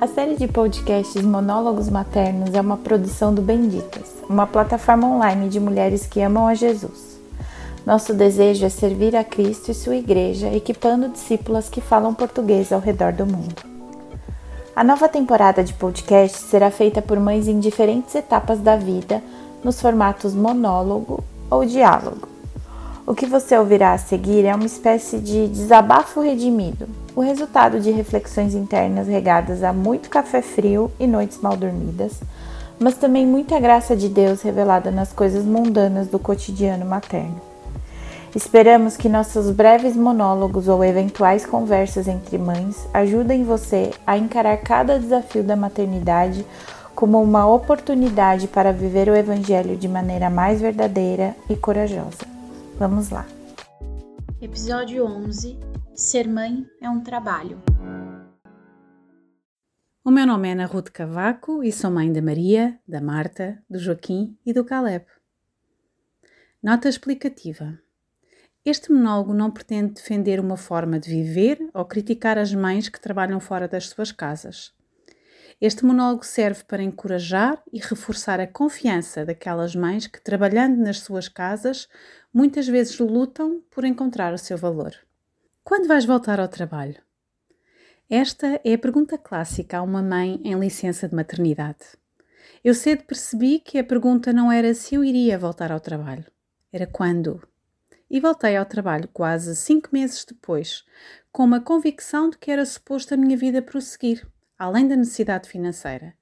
A série de podcasts Monólogos Maternos é uma produção do Benditas, uma plataforma online de mulheres que amam a Jesus. Nosso desejo é servir a Cristo e sua igreja, equipando discípulas que falam português ao redor do mundo. A nova temporada de podcasts será feita por mães em diferentes etapas da vida, nos formatos monólogo ou diálogo. O que você ouvirá a seguir é uma espécie de desabafo redimido, o resultado de reflexões internas regadas a muito café frio e noites mal dormidas, mas também muita graça de Deus revelada nas coisas mundanas do cotidiano materno. Esperamos que nossos breves monólogos ou eventuais conversas entre mães ajudem você a encarar cada desafio da maternidade como uma oportunidade para viver o Evangelho de maneira mais verdadeira e corajosa. Vamos lá. Episódio 11 Ser mãe é um trabalho. O meu nome é Ana Ruth Cavaco e sou mãe da Maria, da Marta, do Joaquim e do Caleb. Nota explicativa. Este monólogo não pretende defender uma forma de viver ou criticar as mães que trabalham fora das suas casas. Este monólogo serve para encorajar e reforçar a confiança daquelas mães que, trabalhando nas suas casas, muitas vezes lutam por encontrar o seu valor. Quando vais voltar ao trabalho? Esta é a pergunta clássica a uma mãe em licença de maternidade. Eu cedo percebi que a pergunta não era se eu iria voltar ao trabalho, era quando. E voltei ao trabalho quase cinco meses depois, com uma convicção de que era suposto a minha vida prosseguir além da necessidade financeira.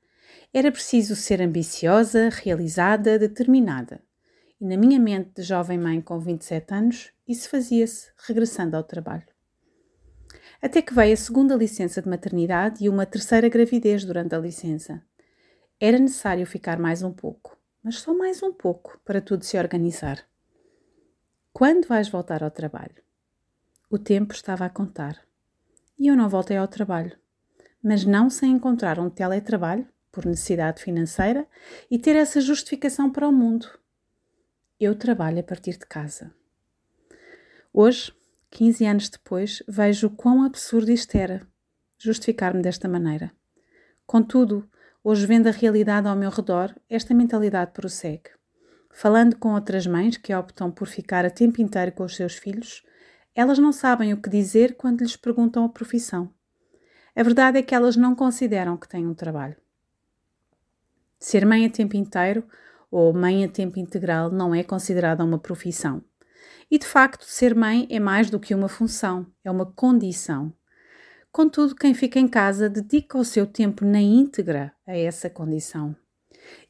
Era preciso ser ambiciosa, realizada, determinada. E na minha mente de jovem mãe com 27 anos, isso fazia-se regressando ao trabalho. Até que veio a segunda licença de maternidade e uma terceira gravidez durante a licença. Era necessário ficar mais um pouco, mas só mais um pouco, para tudo se organizar. Quando vais voltar ao trabalho? O tempo estava a contar. E eu não voltei ao trabalho mas não sem encontrar um teletrabalho, por necessidade financeira, e ter essa justificação para o mundo. Eu trabalho a partir de casa. Hoje, 15 anos depois, vejo quão absurdo isto era, justificar-me desta maneira. Contudo, hoje vendo a realidade ao meu redor, esta mentalidade prossegue. Falando com outras mães que optam por ficar a tempo inteiro com os seus filhos, elas não sabem o que dizer quando lhes perguntam a profissão. A verdade é que elas não consideram que têm um trabalho. Ser mãe a tempo inteiro ou mãe a tempo integral não é considerada uma profissão. E de facto, ser mãe é mais do que uma função, é uma condição. Contudo, quem fica em casa dedica o seu tempo na íntegra a essa condição.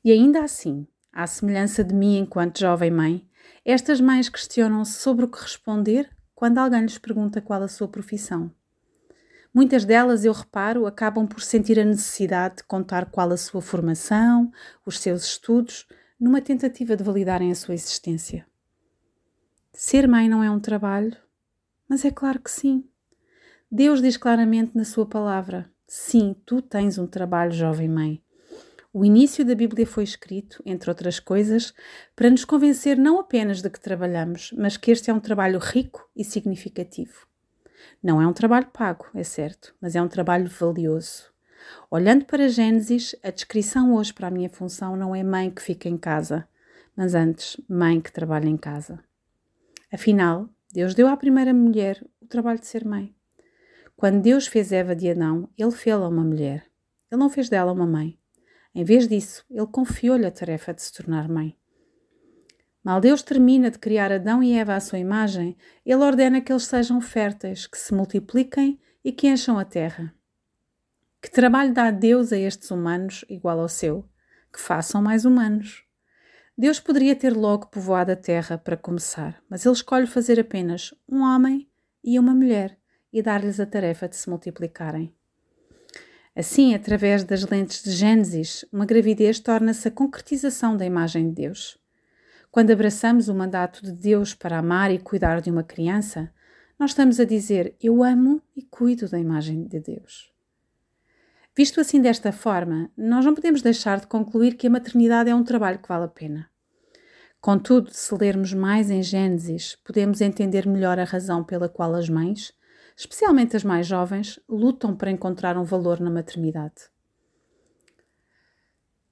E ainda assim, à semelhança de mim enquanto jovem mãe, estas mães questionam-se sobre o que responder quando alguém lhes pergunta qual a sua profissão. Muitas delas, eu reparo, acabam por sentir a necessidade de contar qual a sua formação, os seus estudos, numa tentativa de validarem a sua existência. Ser mãe não é um trabalho? Mas é claro que sim. Deus diz claramente na Sua palavra: sim, tu tens um trabalho, jovem mãe. O início da Bíblia foi escrito, entre outras coisas, para nos convencer não apenas de que trabalhamos, mas que este é um trabalho rico e significativo. Não é um trabalho pago, é certo, mas é um trabalho valioso. Olhando para Gênesis, a descrição hoje para a minha função não é mãe que fica em casa, mas antes mãe que trabalha em casa. Afinal, Deus deu à primeira mulher o trabalho de ser mãe. Quando Deus fez Eva de Adão, ele fê-la uma mulher. Ele não fez dela uma mãe. Em vez disso, ele confiou-lhe a tarefa de se tornar mãe. Mal Deus termina de criar Adão e Eva à sua imagem, ele ordena que eles sejam férteis, que se multipliquem e que encham a terra. Que trabalho dá Deus a estes humanos igual ao seu? Que façam mais humanos. Deus poderia ter logo povoado a terra para começar, mas ele escolhe fazer apenas um homem e uma mulher e dar-lhes a tarefa de se multiplicarem. Assim, através das lentes de Gênesis, uma gravidez torna-se a concretização da imagem de Deus. Quando abraçamos o mandato de Deus para amar e cuidar de uma criança, nós estamos a dizer: Eu amo e cuido da imagem de Deus. Visto assim desta forma, nós não podemos deixar de concluir que a maternidade é um trabalho que vale a pena. Contudo, se lermos mais em Gênesis, podemos entender melhor a razão pela qual as mães, especialmente as mais jovens, lutam para encontrar um valor na maternidade.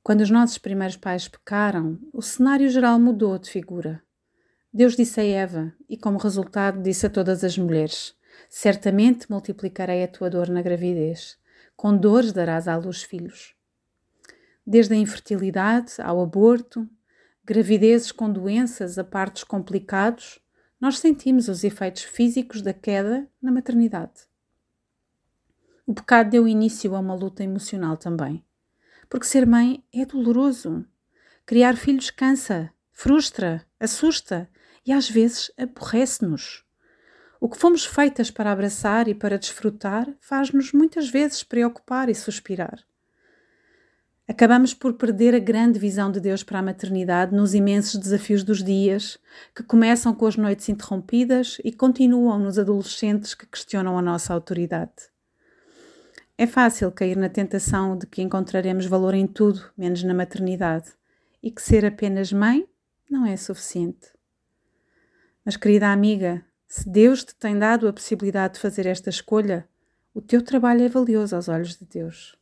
Quando os nossos primeiros pais pecaram, o cenário geral mudou de figura. Deus disse a Eva, e como resultado disse a todas as mulheres: Certamente multiplicarei a tua dor na gravidez, com dores darás à luz filhos. Desde a infertilidade ao aborto, gravidezes com doenças a partos complicados, nós sentimos os efeitos físicos da queda na maternidade. O pecado deu início a uma luta emocional também, porque ser mãe é doloroso. Criar filhos cansa, frustra, assusta e às vezes aborrece-nos. O que fomos feitas para abraçar e para desfrutar faz-nos muitas vezes preocupar e suspirar. Acabamos por perder a grande visão de Deus para a maternidade nos imensos desafios dos dias, que começam com as noites interrompidas e continuam nos adolescentes que questionam a nossa autoridade. É fácil cair na tentação de que encontraremos valor em tudo, menos na maternidade, e que ser apenas mãe não é suficiente. Mas, querida amiga, se Deus te tem dado a possibilidade de fazer esta escolha, o teu trabalho é valioso aos olhos de Deus.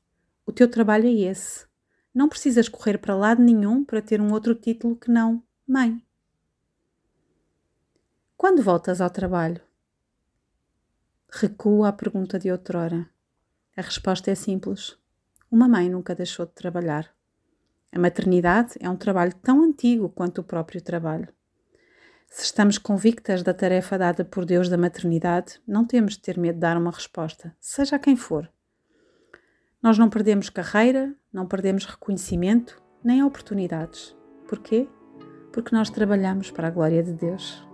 O teu trabalho é esse. Não precisas correr para lado nenhum para ter um outro título que não mãe. Quando voltas ao trabalho? Recuo à pergunta de outrora. A resposta é simples. Uma mãe nunca deixou de trabalhar. A maternidade é um trabalho tão antigo quanto o próprio trabalho. Se estamos convictas da tarefa dada por Deus da maternidade, não temos de ter medo de dar uma resposta, seja a quem for. Nós não perdemos carreira, não perdemos reconhecimento, nem oportunidades. Porquê? Porque nós trabalhamos para a glória de Deus.